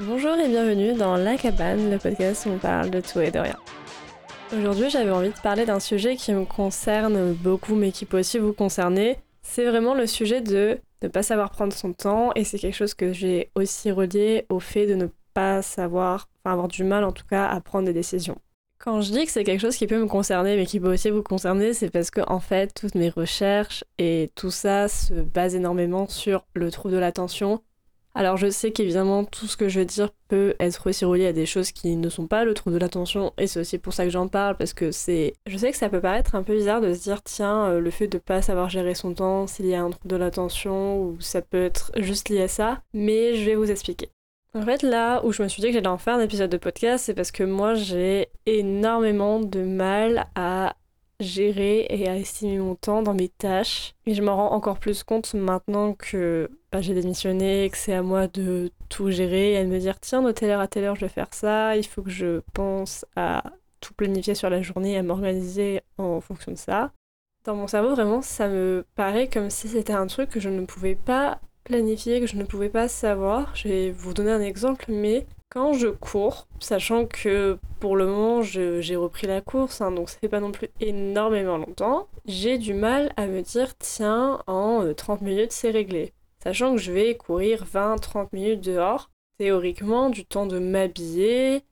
Bonjour et bienvenue dans La Cabane, le podcast où on parle de tout et de rien. Aujourd'hui, j'avais envie de parler d'un sujet qui me concerne beaucoup, mais qui peut aussi vous concerner. C'est vraiment le sujet de ne pas savoir prendre son temps, et c'est quelque chose que j'ai aussi relié au fait de ne pas savoir, enfin avoir du mal en tout cas à prendre des décisions. Quand je dis que c'est quelque chose qui peut me concerner, mais qui peut aussi vous concerner, c'est parce que en fait, toutes mes recherches et tout ça se base énormément sur le trouble de l'attention. Alors je sais qu'évidemment tout ce que je veux dire peut être aussi relié à des choses qui ne sont pas le trouble de l'attention et c'est aussi pour ça que j'en parle parce que c'est je sais que ça peut paraître un peu bizarre de se dire tiens euh, le fait de pas savoir gérer son temps s'il y a un trouble de l'attention ou ça peut être juste lié à ça mais je vais vous expliquer. En fait, là où je me suis dit que j'allais en faire un épisode de podcast, c'est parce que moi j'ai énormément de mal à gérer et à estimer mon temps dans mes tâches. Et je m'en rends encore plus compte maintenant que bah, j'ai démissionné que c'est à moi de tout gérer et à me dire tiens, de telle heure à telle heure je vais faire ça, il faut que je pense à tout planifier sur la journée et à m'organiser en fonction de ça. Dans mon cerveau, vraiment, ça me paraît comme si c'était un truc que je ne pouvais pas planifié que je ne pouvais pas savoir. Je vais vous donner un exemple, mais quand je cours, sachant que pour le moment j'ai repris la course, hein, donc ça fait pas non plus énormément longtemps, j'ai du mal à me dire tiens, en 30 euh, minutes c'est réglé. Sachant que je vais courir 20-30 minutes dehors, théoriquement du temps de m'habiller,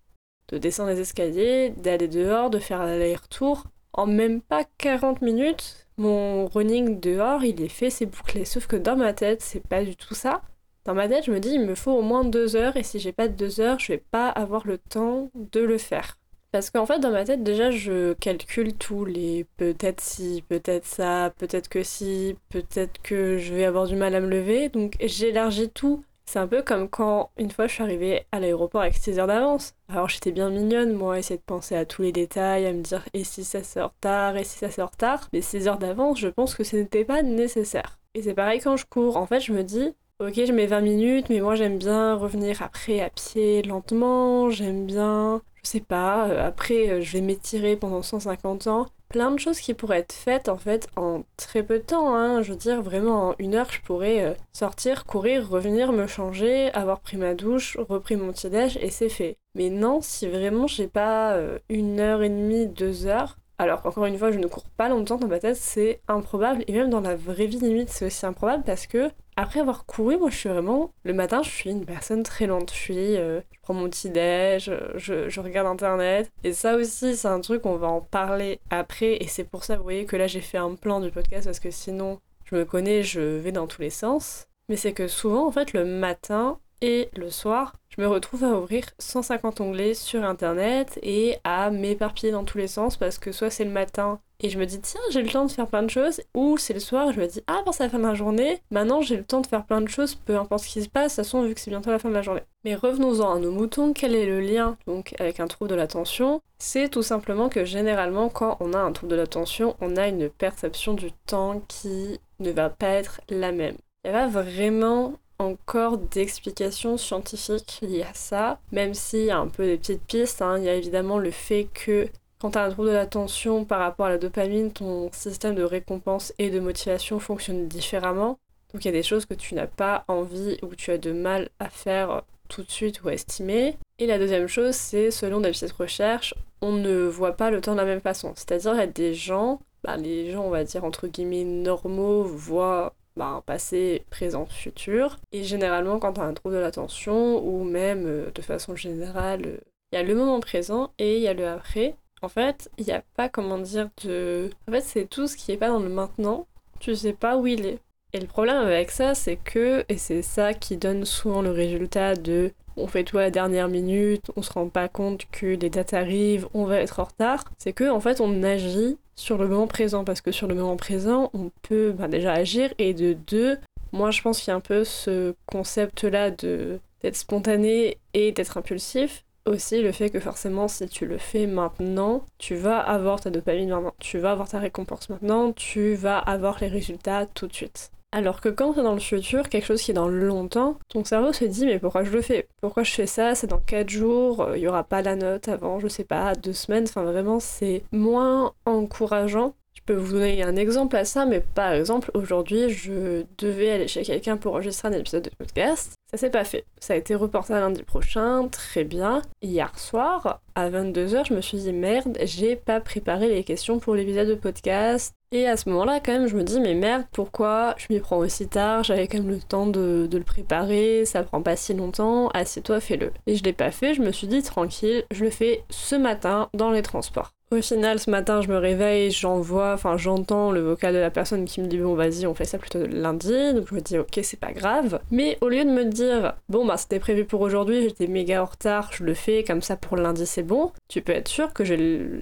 de descendre les escaliers, d'aller dehors, de faire l'aller-retour, en même pas 40 minutes, mon running dehors, il est fait, c'est bouclé. Sauf que dans ma tête, c'est pas du tout ça. Dans ma tête, je me dis, il me faut au moins deux heures, et si j'ai pas deux heures, je vais pas avoir le temps de le faire. Parce qu'en fait, dans ma tête, déjà, je calcule tous les peut-être si, peut-être ça, peut-être que si, peut-être que je vais avoir du mal à me lever. Donc, j'élargis tout c'est un peu comme quand, une fois, je suis arrivée à l'aéroport avec 6 heures d'avance. Alors j'étais bien mignonne, moi, à essayer de penser à tous les détails, à me dire et si ça sort tard, et si ça sort tard. Mais 6 heures d'avance, je pense que ce n'était pas nécessaire. Et c'est pareil quand je cours. En fait, je me dis, ok, je mets 20 minutes, mais moi j'aime bien revenir après à pied lentement, j'aime bien, je sais pas, euh, après euh, je vais m'étirer pendant 150 ans plein de choses qui pourraient être faites en fait en très peu de temps. Hein. Je veux dire, vraiment en une heure, je pourrais euh, sortir, courir, revenir, me changer, avoir pris ma douche, repris mon petit déj et c'est fait. Mais non, si vraiment j'ai pas une heure et demie, deux heures, alors encore une fois, je ne cours pas longtemps dans ma tête, c'est improbable. Et même dans la vraie vie limite, c'est aussi improbable parce que après avoir couru, moi je suis vraiment. Le matin, je suis une personne très lente. Je. Euh, je prends mon petit déj, je, je, regarde internet. Et ça aussi, c'est un truc, on va en parler après. Et c'est pour ça, vous voyez, que là j'ai fait un plan du podcast parce que sinon, je me connais, je vais dans tous les sens. Mais c'est que souvent, en fait, le matin et le soir, je me retrouve à ouvrir 150 onglets sur internet et à m'éparpiller dans tous les sens parce que soit c'est le matin et je me dis tiens j'ai le temps de faire plein de choses ou c'est le soir je me dis ah c'est la fin de la journée maintenant j'ai le temps de faire plein de choses peu importe ce qui se passe de toute façon vu que c'est bientôt la fin de la journée. Mais revenons-en à nos moutons quel est le lien donc avec un trouble de l'attention? C'est tout simplement que généralement quand on a un trouble de l'attention on a une perception du temps qui ne va pas être la même. Il n'y a pas vraiment encore d'explications scientifiques liées à ça, même s'il y a un peu des petites pistes. Hein. Il y a évidemment le fait que quand tu as un trouble de l'attention par rapport à la dopamine, ton système de récompense et de motivation fonctionne différemment. Donc il y a des choses que tu n'as pas envie ou que tu as de mal à faire tout de suite ou à estimer. Et la deuxième chose, c'est selon des petites recherches, on ne voit pas le temps de la même façon. C'est-à-dire, il y a des gens, bah, les gens, on va dire entre guillemets normaux, voient bah, passé, présent, futur. Et généralement, quand tu as un trouble de l'attention, ou même euh, de façon générale, il y a le moment présent et il y a le après. En fait, il n'y a pas, comment dire, de... En fait, c'est tout ce qui n'est pas dans le maintenant, tu sais pas où il est. Et le problème avec ça, c'est que, et c'est ça qui donne souvent le résultat de on fait tout à la dernière minute, on se rend pas compte que les dates arrivent, on va être en retard, c'est que en fait on agit sur le moment présent parce que sur le moment présent on peut bah, déjà agir et de deux, moi je pense qu'il y a un peu ce concept là de d'être spontané et d'être impulsif aussi le fait que forcément si tu le fais maintenant, tu vas avoir ta dopamine maintenant, tu vas avoir ta récompense maintenant, tu vas avoir les résultats tout de suite. Alors que quand c'est dans le futur, quelque chose qui est dans le longtemps, ton cerveau se dit mais pourquoi je le fais? Pourquoi je fais ça? C'est dans 4 jours, il y aura pas la note avant, je sais pas, deux semaines, enfin vraiment c'est moins encourageant peux vous donner un exemple à ça, mais par exemple, aujourd'hui, je devais aller chez quelqu'un pour enregistrer un épisode de podcast. Ça s'est pas fait. Ça a été reporté à lundi prochain, très bien. Hier soir, à 22h, je me suis dit merde, j'ai pas préparé les questions pour l'épisode de podcast. Et à ce moment-là, quand même, je me dis mais merde, pourquoi je m'y prends aussi tard? J'avais quand même le temps de, le préparer, ça prend pas si longtemps, assieds-toi, fais-le. Et je l'ai pas fait, je me suis dit tranquille, je le fais ce matin dans les transports. Au final, ce matin, je me réveille, j'envoie, enfin, j'entends le vocal de la personne qui me dit bon, vas-y, on fait ça plutôt lundi. Donc je me dis ok, c'est pas grave. Mais au lieu de me dire bon, bah c'était prévu pour aujourd'hui, j'étais méga en retard, je le fais comme ça pour lundi, c'est bon. Tu peux être sûr que je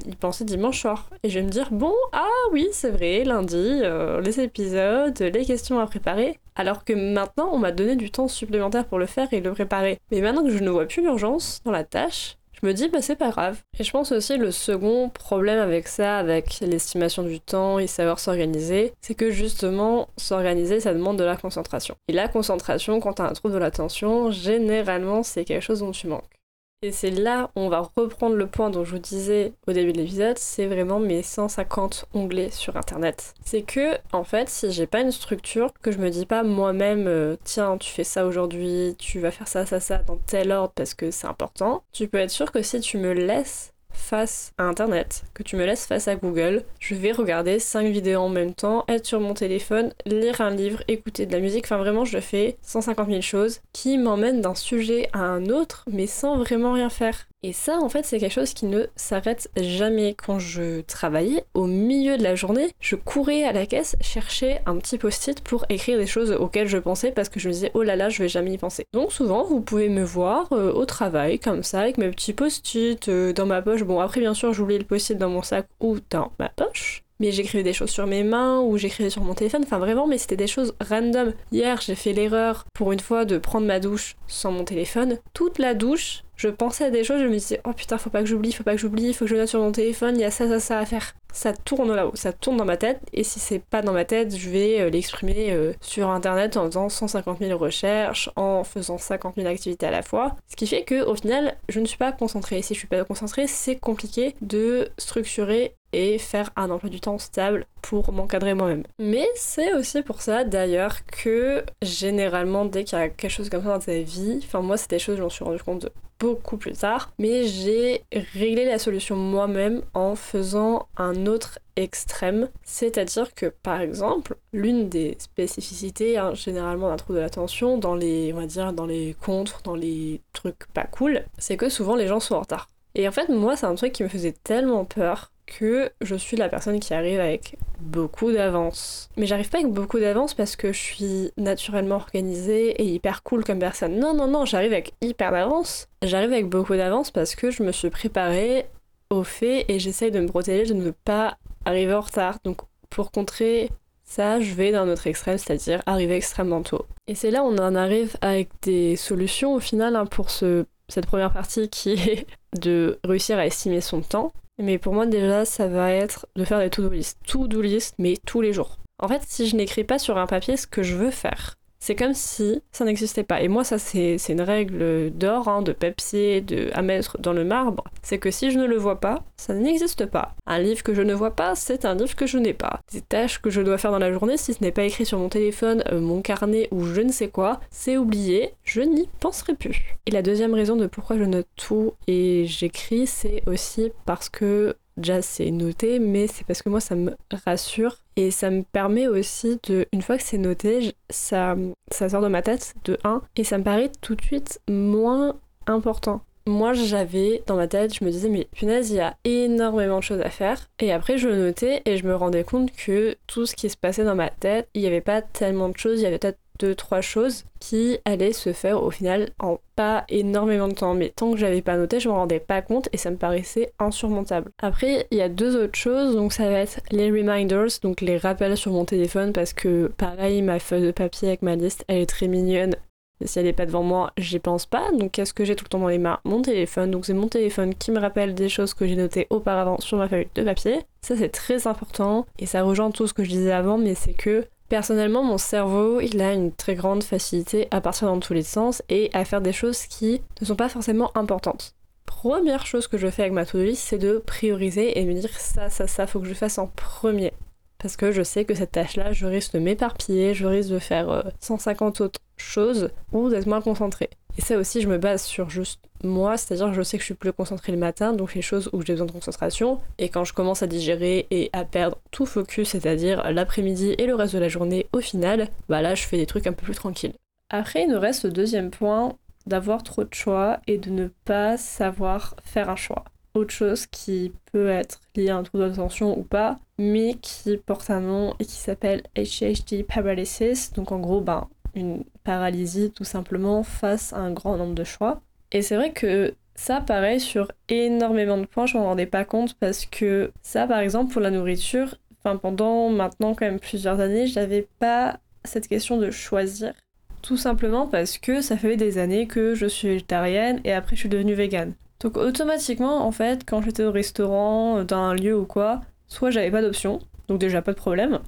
y penser dimanche soir et je vais me dire bon, ah oui, c'est vrai, lundi, euh, les épisodes, les questions à préparer. Alors que maintenant, on m'a donné du temps supplémentaire pour le faire et le préparer. Mais maintenant que je ne vois plus l'urgence dans la tâche, je me dis bah c'est pas grave. Et je pense aussi le second problème avec ça, avec l'estimation du temps et savoir s'organiser, c'est que justement s'organiser ça demande de la concentration. Et la concentration quand t'as un trouble de l'attention, généralement c'est quelque chose dont tu manques. Et c'est là où on va reprendre le point dont je vous disais au début de l'épisode, c'est vraiment mes 150 onglets sur internet. C'est que, en fait, si j'ai pas une structure, que je me dis pas moi-même, euh, tiens, tu fais ça aujourd'hui, tu vas faire ça, ça, ça dans tel ordre parce que c'est important, tu peux être sûr que si tu me laisses face à Internet, que tu me laisses face à Google, je vais regarder 5 vidéos en même temps, être sur mon téléphone, lire un livre, écouter de la musique, enfin vraiment je fais 150 000 choses qui m'emmènent d'un sujet à un autre mais sans vraiment rien faire. Et ça, en fait, c'est quelque chose qui ne s'arrête jamais. Quand je travaillais, au milieu de la journée, je courais à la caisse chercher un petit post-it pour écrire des choses auxquelles je pensais parce que je me disais, oh là là, je vais jamais y penser. Donc souvent, vous pouvez me voir euh, au travail, comme ça, avec mes petits post-it euh, dans ma poche. Bon, après, bien sûr, j'oubliais le post-it dans mon sac ou dans ma poche mais j'écrivais des choses sur mes mains ou j'écrivais sur mon téléphone, enfin vraiment, mais c'était des choses random. Hier, j'ai fait l'erreur pour une fois de prendre ma douche sans mon téléphone. Toute la douche, je pensais à des choses, je me disais, oh putain, faut pas que j'oublie, faut pas que j'oublie, faut que je note sur mon téléphone, il y a ça, ça, ça à faire. Ça tourne là-haut, ça tourne dans ma tête, et si c'est pas dans ma tête, je vais euh, l'exprimer euh, sur internet en faisant 150 000 recherches, en faisant 50 000 activités à la fois. Ce qui fait que, au final, je ne suis pas concentrée. Si je suis pas concentrée, c'est compliqué de structurer et faire un emploi du temps stable pour m'encadrer moi-même. Mais c'est aussi pour ça d'ailleurs que généralement dès qu'il y a quelque chose comme ça dans ta vie, enfin moi c'est des choses je m'en suis rendu compte beaucoup plus tard, mais j'ai réglé la solution moi-même en faisant un autre extrême, c'est-à-dire que par exemple, l'une des spécificités hein, généralement d'un trouble de l'attention dans les on va dire dans les contres, dans les trucs pas cool, c'est que souvent les gens sont en retard. Et en fait, moi, c'est un truc qui me faisait tellement peur que je suis la personne qui arrive avec beaucoup d'avance. Mais j'arrive pas avec beaucoup d'avance parce que je suis naturellement organisée et hyper cool comme personne. Non, non, non, j'arrive avec hyper d'avance. J'arrive avec beaucoup d'avance parce que je me suis préparée au fait et j'essaye de me protéger de ne pas arriver en retard. Donc pour contrer ça, je vais dans notre extrême, c'est-à-dire arriver extrêmement tôt. Et c'est là où on en arrive avec des solutions au final hein, pour ce, cette première partie qui est de réussir à estimer son temps. Mais pour moi, déjà, ça va être de faire des to-do list. To-do list, mais tous les jours. En fait, si je n'écris pas sur un papier ce que je veux faire, c'est comme si ça n'existait pas. Et moi, ça, c'est une règle d'or, hein, de papier, de, à mettre dans le marbre. C'est que si je ne le vois pas, ça n'existe pas. Un livre que je ne vois pas, c'est un livre que je n'ai pas. Des tâches que je dois faire dans la journée, si ce n'est pas écrit sur mon téléphone, euh, mon carnet ou je ne sais quoi, c'est oublié, je n'y penserai plus. Et la deuxième raison de pourquoi je note tout et j'écris, c'est aussi parce que déjà c'est noté, mais c'est parce que moi ça me rassure et ça me permet aussi de, une fois que c'est noté, ça, ça sort de ma tête de 1 et ça me paraît tout de suite moins important. Moi j'avais dans ma tête, je me disais mais punaise il y a énormément de choses à faire et après je notais et je me rendais compte que tout ce qui se passait dans ma tête, il n'y avait pas tellement de choses, il y avait peut-être trois choses qui allaient se faire au final en pas énormément de temps. Mais tant que j'avais pas noté, je me rendais pas compte et ça me paraissait insurmontable. Après, il y a deux autres choses, donc ça va être les reminders, donc les rappels sur mon téléphone parce que pareil, ma feuille de papier avec ma liste, elle est très mignonne. Si elle n'est pas devant moi, j'y pense pas. Donc qu'est-ce que j'ai tout le temps dans les mains? Mon téléphone. Donc c'est mon téléphone qui me rappelle des choses que j'ai notées auparavant sur ma feuille de papier. Ça c'est très important et ça rejoint tout ce que je disais avant, mais c'est que Personnellement, mon cerveau, il a une très grande facilité à partir dans tous les sens et à faire des choses qui ne sont pas forcément importantes. Première chose que je fais avec ma to-do list, c'est de prioriser et me dire ça, ça, ça, faut que je fasse en premier. parce que je sais que cette tâche-là, je risque de m'éparpiller, je risque de faire 150 euh, autres choses ou d'être moins concentrée. Et ça aussi, je me base sur juste moi, c'est-à-dire que je sais que je suis plus concentrée le matin, donc les choses où j'ai besoin de concentration. Et quand je commence à digérer et à perdre tout focus, c'est-à-dire l'après-midi et le reste de la journée au final, bah là, je fais des trucs un peu plus tranquilles. Après, il nous reste le deuxième point d'avoir trop de choix et de ne pas savoir faire un choix. Autre chose qui peut être lié à un trouble d'attention ou pas, mais qui porte un nom et qui s'appelle HHD paralysis. Donc en gros, ben, une paralysie tout simplement face à un grand nombre de choix. Et c'est vrai que ça, pareil, sur énormément de points, je m'en rendais pas compte parce que ça, par exemple, pour la nourriture, pendant maintenant quand même plusieurs années, j'avais pas cette question de choisir. Tout simplement parce que ça fait des années que je suis végétarienne et après je suis devenue végane. Donc automatiquement, en fait, quand j'étais au restaurant, dans un lieu ou quoi, soit j'avais pas d'option, donc déjà pas de problème,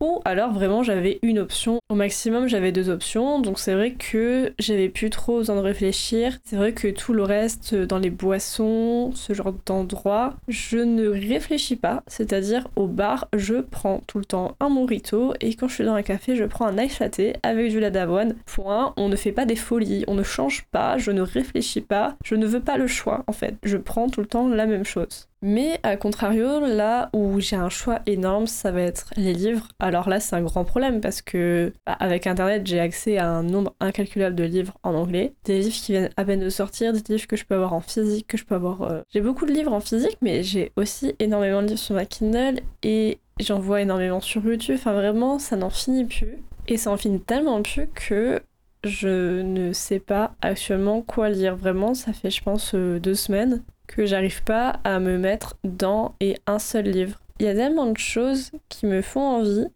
ou alors vraiment j'avais une option. Au maximum j'avais deux options, donc c'est vrai que j'avais plus trop besoin de réfléchir. C'est vrai que tout le reste dans les boissons, ce genre d'endroit, je ne réfléchis pas. C'est-à-dire au bar, je prends tout le temps un morito et quand je suis dans un café, je prends un ice latte avec du lait d'avoine. Point, on ne fait pas des folies, on ne change pas, je ne réfléchis pas, je ne veux pas le choix en fait. Je prends tout le temps la même chose. Mais à contrario, là où j'ai un choix énorme, ça va être les livres. Alors là, c'est un grand problème parce que bah, avec internet, j'ai accès à un nombre incalculable de livres en anglais, des livres qui viennent à peine de sortir, des livres que je peux avoir en physique, que je peux avoir euh, J'ai beaucoup de livres en physique, mais j'ai aussi énormément de livres sur ma Kindle et j'en vois énormément sur YouTube. Enfin vraiment, ça n'en finit plus. Et ça en finit tellement plus que je ne sais pas actuellement quoi lire. Vraiment, ça fait je pense euh, deux semaines que j'arrive pas à me mettre dans et un seul livre. Il y a tellement de choses qui me font envie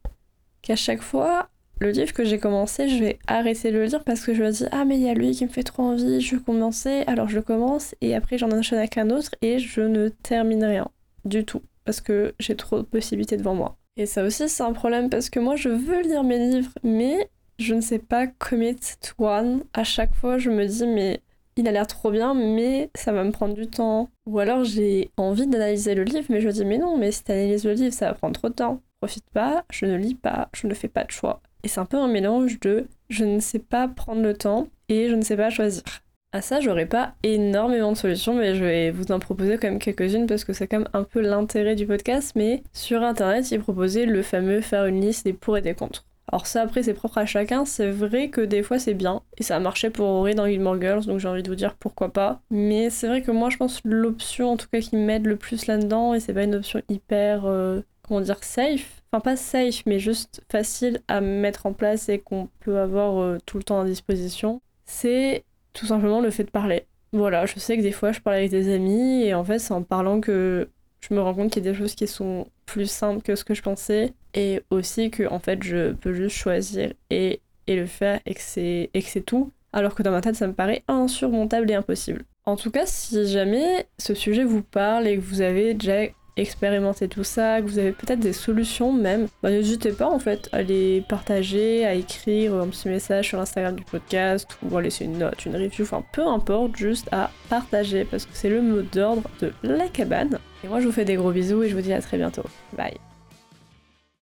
qu'à chaque fois, le livre que j'ai commencé, je vais arrêter de le lire parce que je me dis ah mais il y a lui qui me fait trop envie, je vais commencer, alors je commence et après j'en enchaîne avec un autre et je ne termine rien du tout parce que j'ai trop de possibilités devant moi. Et ça aussi c'est un problème parce que moi je veux lire mes livres mais je ne sais pas commit to one. À chaque fois je me dis mais il a l'air trop bien, mais ça va me prendre du temps. Ou alors j'ai envie d'analyser le livre, mais je me dis, mais non, mais si t'analyses le livre, ça va prendre trop de temps. Profite pas, je ne lis pas, je ne fais pas de choix. Et c'est un peu un mélange de je ne sais pas prendre le temps et je ne sais pas choisir. À ça, j'aurais pas énormément de solutions, mais je vais vous en proposer quand même quelques-unes parce que c'est quand même un peu l'intérêt du podcast. Mais sur internet, il proposait le fameux faire une liste des pour et des contre. Alors ça après c'est propre à chacun, c'est vrai que des fois c'est bien, et ça a marché pour Auré dans Gilmore Girls, donc j'ai envie de vous dire pourquoi pas. Mais c'est vrai que moi je pense l'option en tout cas qui m'aide le plus là-dedans, et c'est pas une option hyper, euh, comment dire, safe, enfin pas safe, mais juste facile à mettre en place et qu'on peut avoir euh, tout le temps à disposition, c'est tout simplement le fait de parler. Voilà, je sais que des fois je parle avec des amis, et en fait c'est en parlant que je me rends compte qu'il y a des choses qui sont plus simples que ce que je pensais et aussi que en fait je peux juste choisir et, et le faire et que c'est tout alors que dans ma tête ça me paraît insurmontable et impossible. En tout cas, si jamais ce sujet vous parle et que vous avez déjà expérimenté tout ça, que vous avez peut-être des solutions même, bah, n'hésitez pas en fait à les partager, à écrire un petit message sur l'Instagram du podcast ou à laisser une note, une review, enfin peu importe, juste à partager parce que c'est le mot d'ordre de la cabane. Et moi je vous fais des gros bisous et je vous dis à très bientôt. Bye